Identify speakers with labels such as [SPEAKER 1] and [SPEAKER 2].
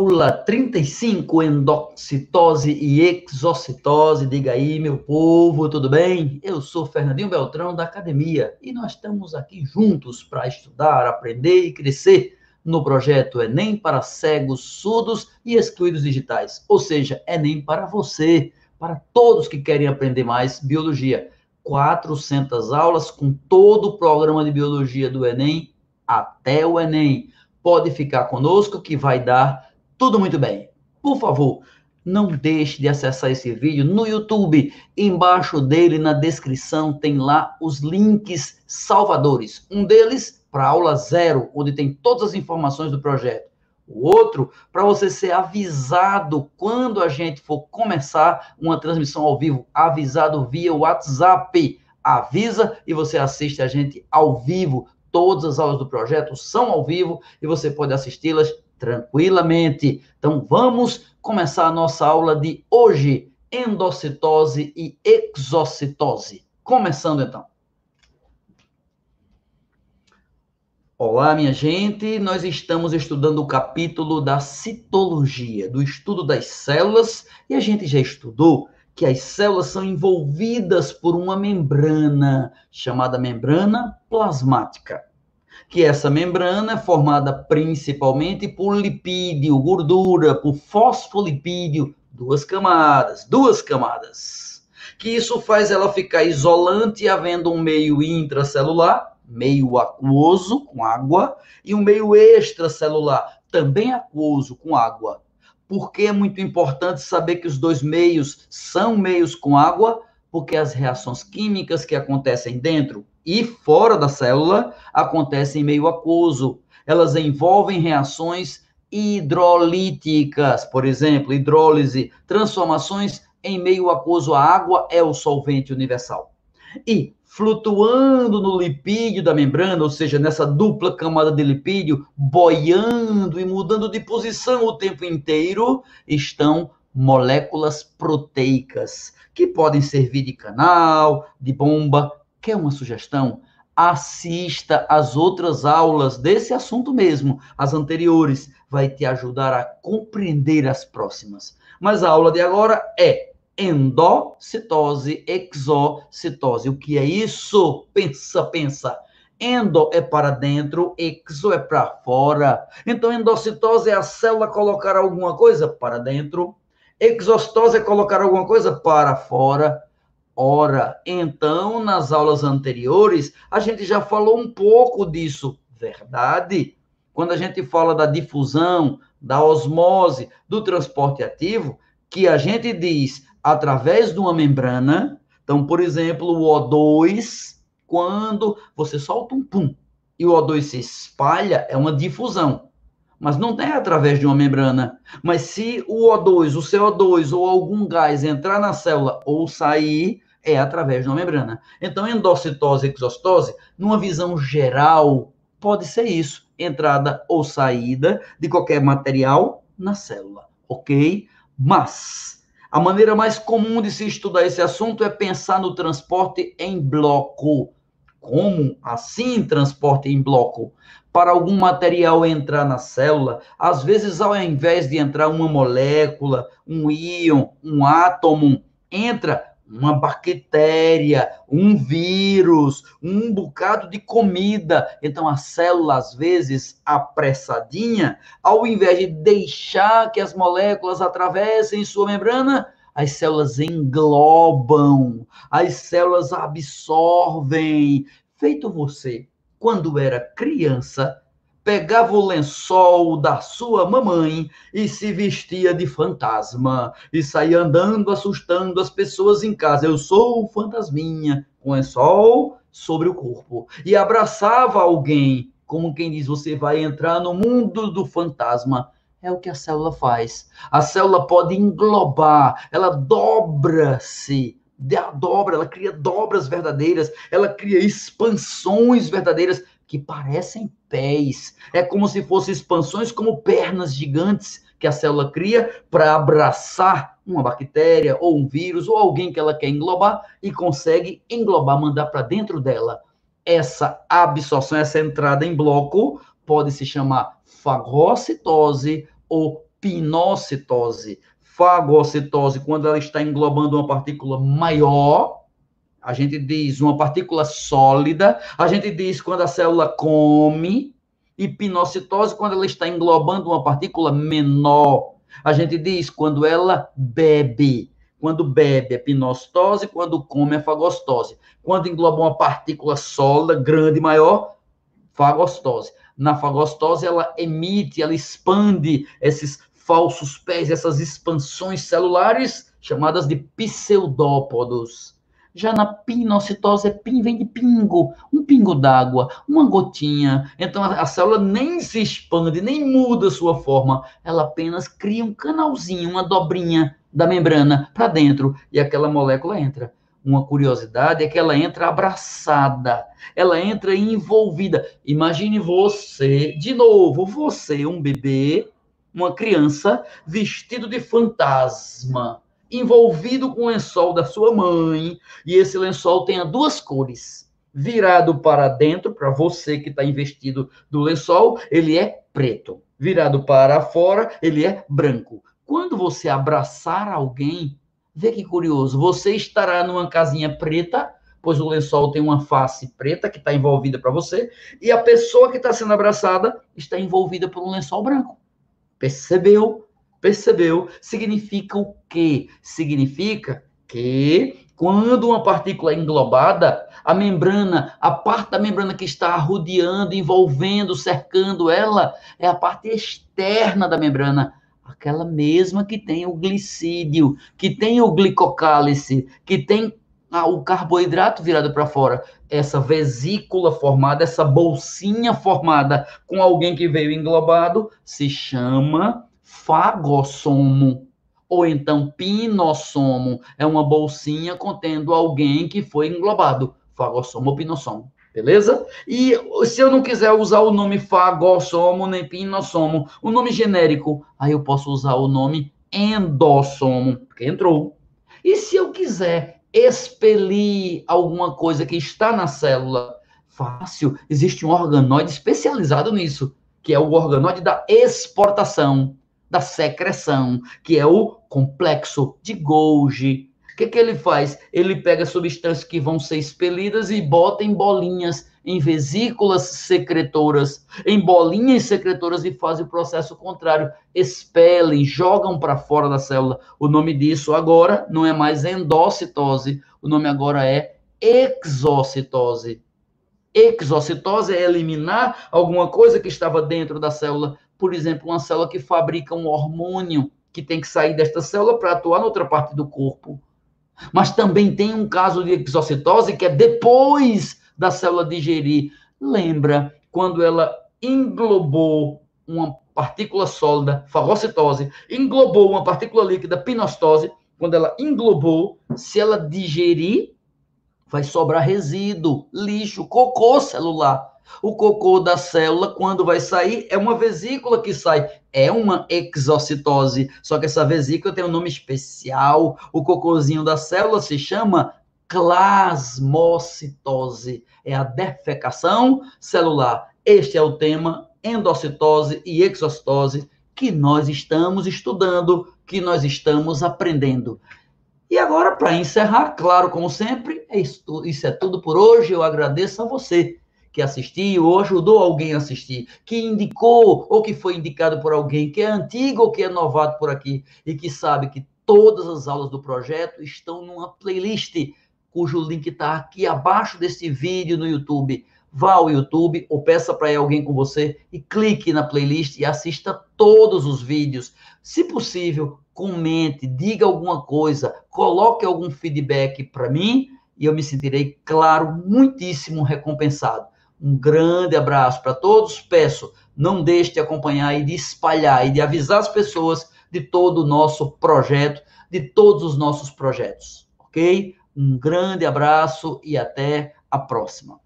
[SPEAKER 1] Aula 35, endocitose e exocitose. Diga aí, meu povo, tudo bem? Eu sou Fernandinho Beltrão da academia e nós estamos aqui juntos para estudar, aprender e crescer no projeto Enem para cegos, surdos e excluídos digitais. Ou seja, Enem para você, para todos que querem aprender mais biologia. 400 aulas com todo o programa de biologia do Enem até o Enem. Pode ficar conosco que vai dar tudo muito bem. Por favor, não deixe de acessar esse vídeo no YouTube. Embaixo dele, na descrição, tem lá os links salvadores. Um deles para aula zero, onde tem todas as informações do projeto. O outro, para você ser avisado quando a gente for começar uma transmissão ao vivo, avisado via WhatsApp. Avisa e você assiste a gente ao vivo. Todas as aulas do projeto são ao vivo e você pode assisti-las tranquilamente. Então vamos começar a nossa aula de hoje, endocitose e exocitose. Começando então. Olá, minha gente. Nós estamos estudando o capítulo da citologia, do estudo das células, e a gente já estudou que as células são envolvidas por uma membrana chamada membrana plasmática que essa membrana é formada principalmente por lipídio, gordura, por fosfolipídio, duas camadas, duas camadas. Que isso faz ela ficar isolante, havendo um meio intracelular, meio aquoso, com água, e um meio extracelular, também aquoso, com água. Por que é muito importante saber que os dois meios são meios com água? Porque as reações químicas que acontecem dentro e fora da célula acontecem em meio aquoso. Elas envolvem reações hidrolíticas, por exemplo, hidrólise, transformações em meio aquoso. A água é o solvente universal. E flutuando no lipídio da membrana, ou seja, nessa dupla camada de lipídio, boiando e mudando de posição o tempo inteiro, estão moléculas proteicas, que podem servir de canal, de bomba Quer uma sugestão? Assista às outras aulas desse assunto mesmo, as anteriores, vai te ajudar a compreender as próximas. Mas a aula de agora é endocitose, exocitose. O que é isso? Pensa, pensa. Endo é para dentro, exo é para fora. Então, endocitose é a célula colocar alguma coisa para dentro, exocitose é colocar alguma coisa para fora. Ora, então, nas aulas anteriores, a gente já falou um pouco disso, verdade? Quando a gente fala da difusão, da osmose, do transporte ativo, que a gente diz através de uma membrana. Então, por exemplo, o O2, quando você solta um pum e o O2 se espalha, é uma difusão. Mas não é através de uma membrana. Mas se o O2, o CO2 ou algum gás entrar na célula ou sair, é através de uma membrana. Então, endocitose e exostose, numa visão geral, pode ser isso, entrada ou saída de qualquer material na célula, ok? Mas a maneira mais comum de se estudar esse assunto é pensar no transporte em bloco. Como assim transporte em bloco? Para algum material entrar na célula, às vezes ao invés de entrar uma molécula, um íon, um átomo, entra uma bactéria, um vírus, um bocado de comida. Então a célula, às vezes, apressadinha, ao invés de deixar que as moléculas atravessem sua membrana, as células englobam, as células absorvem. Feito você, quando era criança, pegava o lençol da sua mamãe e se vestia de fantasma e saía andando assustando as pessoas em casa. Eu sou o fantasminha com lençol sobre o corpo e abraçava alguém, como quem diz, você vai entrar no mundo do fantasma. É o que a célula faz. A célula pode englobar, ela dobra-se dobra, ela cria dobras verdadeiras, ela cria expansões verdadeiras que parecem pés. É como se fossem expansões como pernas gigantes que a célula cria para abraçar uma bactéria ou um vírus ou alguém que ela quer englobar e consegue englobar, mandar para dentro dela. Essa absorção, essa entrada em bloco pode se chamar fagocitose ou pinocitose. Fagocitose, quando ela está englobando uma partícula maior, a gente diz uma partícula sólida, a gente diz quando a célula come, e pinocitose quando ela está englobando uma partícula menor. A gente diz quando ela bebe. Quando bebe é pinocitose, quando come é fagostose. Quando engloba uma partícula sólida, grande, maior, fagostose. Na fagostose, ela emite, ela expande esses falsos pés, essas expansões celulares chamadas de pseudópodos. Já na pinocitose, é pin, vem de pingo, um pingo d'água, uma gotinha. Então a, a, célula nem se expande, nem muda sua forma. Ela apenas cria um canalzinho, uma dobrinha da membrana para dentro e aquela molécula entra. Uma curiosidade é que ela entra abraçada, ela entra envolvida. Imagine você, de novo, você, um bebê, uma criança, vestido de fantasma envolvido com o lençol da sua mãe, e esse lençol tenha duas cores. Virado para dentro, para você que está investido do lençol, ele é preto. Virado para fora, ele é branco. Quando você abraçar alguém, vê que curioso, você estará numa casinha preta, pois o lençol tem uma face preta que está envolvida para você, e a pessoa que está sendo abraçada está envolvida por um lençol branco. Percebeu? Percebeu? Significa o quê? Significa que quando uma partícula é englobada, a membrana, a parte da membrana que está rodeando, envolvendo, cercando ela, é a parte externa da membrana, aquela mesma que tem o glicídio, que tem o glicocálice, que tem o carboidrato virado para fora. Essa vesícula formada, essa bolsinha formada com alguém que veio englobado, se chama fagossomo ou então pinossomo, é uma bolsinha contendo alguém que foi englobado, fagossomo ou pinossomo, beleza? E se eu não quiser usar o nome fagossomo nem pinossomo, o nome genérico, aí eu posso usar o nome endossomo, porque entrou. E se eu quiser expelir alguma coisa que está na célula, fácil, existe um organoide especializado nisso, que é o organoide da exportação da secreção, que é o complexo de Golgi. O que, que ele faz? Ele pega substâncias que vão ser expelidas e bota em bolinhas, em vesículas secretoras, em bolinhas secretoras e faz o processo contrário, expelem, jogam para fora da célula. O nome disso agora não é mais endocitose, o nome agora é exocitose. Exocitose é eliminar alguma coisa que estava dentro da célula por exemplo, uma célula que fabrica um hormônio que tem que sair desta célula para atuar em outra parte do corpo. Mas também tem um caso de exocitose que é depois da célula digerir. Lembra quando ela englobou uma partícula sólida, fagocitose, englobou uma partícula líquida, pinostose, quando ela englobou, se ela digerir, vai sobrar resíduo, lixo, cocô celular. O cocô da célula, quando vai sair, é uma vesícula que sai. É uma exocitose. Só que essa vesícula tem um nome especial. O cocôzinho da célula se chama plasmocitose. É a defecação celular. Este é o tema endocitose e exocitose que nós estamos estudando, que nós estamos aprendendo. E agora, para encerrar, claro, como sempre, é isso, isso é tudo por hoje. Eu agradeço a você que assistiu ou ajudou alguém a assistir, que indicou ou que foi indicado por alguém que é antigo ou que é novato por aqui e que sabe que todas as aulas do projeto estão numa playlist cujo link está aqui abaixo desse vídeo no YouTube. Vá ao YouTube ou peça para alguém com você e clique na playlist e assista todos os vídeos. Se possível, comente, diga alguma coisa, coloque algum feedback para mim e eu me sentirei, claro, muitíssimo recompensado. Um grande abraço para todos. Peço, não deixe de acompanhar e de espalhar e de avisar as pessoas de todo o nosso projeto, de todos os nossos projetos, ok? Um grande abraço e até a próxima.